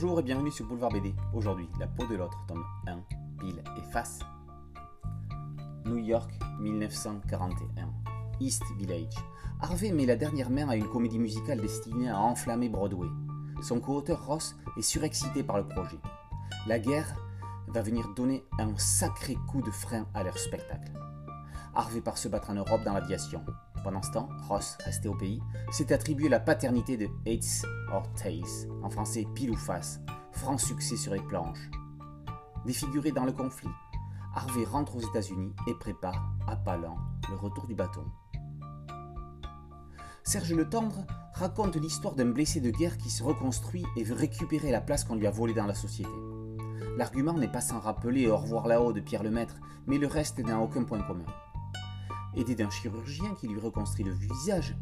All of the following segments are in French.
Bonjour et bienvenue sur Boulevard BD. Aujourd'hui, La peau de l'autre, tome 1, pile et face. New York, 1941. East Village. Harvey met la dernière main à une comédie musicale destinée à enflammer Broadway. Son co-auteur Ross est surexcité par le projet. La guerre va venir donner un sacré coup de frein à leur spectacle. Harvey part se battre en Europe dans l'aviation. Pendant ce temps, Ross, resté au pays, s'est attribué la paternité de Heads or Tails, en français pile ou face, franc succès sur les planches. Défiguré dans le conflit, Harvey rentre aux États-Unis et prépare, à pas lents, le retour du bâton. Serge Le Tendre raconte l'histoire d'un blessé de guerre qui se reconstruit et veut récupérer la place qu'on lui a volée dans la société. L'argument n'est pas sans rappeler Au revoir là-haut de Pierre Lemaître, mais le reste n'a aucun point commun. Aidé d'un chirurgien qui lui reconstruit le visage,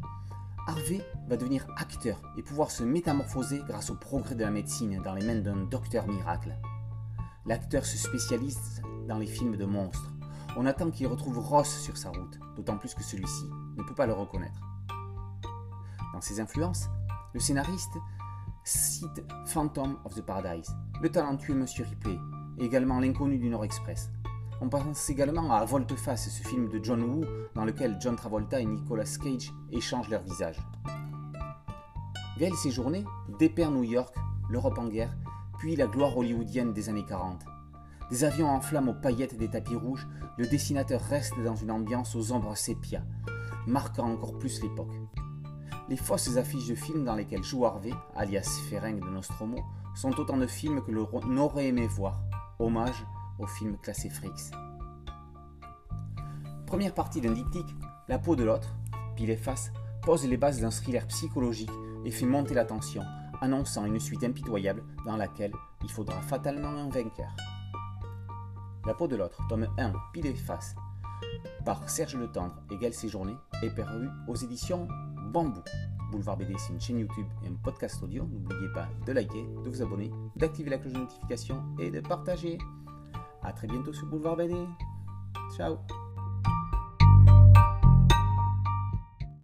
Harvey va devenir acteur et pouvoir se métamorphoser grâce au progrès de la médecine dans les mains d'un docteur miracle. L'acteur se spécialise dans les films de monstres. On attend qu'il retrouve Ross sur sa route, d'autant plus que celui-ci ne peut pas le reconnaître. Dans ses influences, le scénariste cite Phantom of the Paradise, le talentueux Monsieur Ripley, et également l'inconnu du Nord Express, on pense également à Volte-Face, ce film de John Woo dans lequel John Travolta et Nicolas Cage échangent leurs visages. Gaël séjourné dépeint New York, l'Europe en guerre, puis la gloire hollywoodienne des années 40. Des avions en flammes aux paillettes des tapis rouges, le dessinateur reste dans une ambiance aux ombres sépia, marquant encore plus l'époque. Les fausses affiches de films dans lesquelles joue Harvey, alias Ferenc de Nostromo, sont autant de films que l'on aurait aimé voir. Hommage au film classé Frix. Première partie d'un diptyque, La peau de l'autre, pile et face, pose les bases d'un thriller psychologique et fait monter la tension, annonçant une suite impitoyable dans laquelle il faudra fatalement un vainqueur. La peau de l'autre, tome 1, pile et face, par Serge Le Tendre et Gaël est paru aux éditions Bambou. Boulevard BD, c'est une chaîne YouTube et un podcast audio. N'oubliez pas de liker, de vous abonner, d'activer la cloche de notification et de partager. A très bientôt sur Boulevard BD. Ciao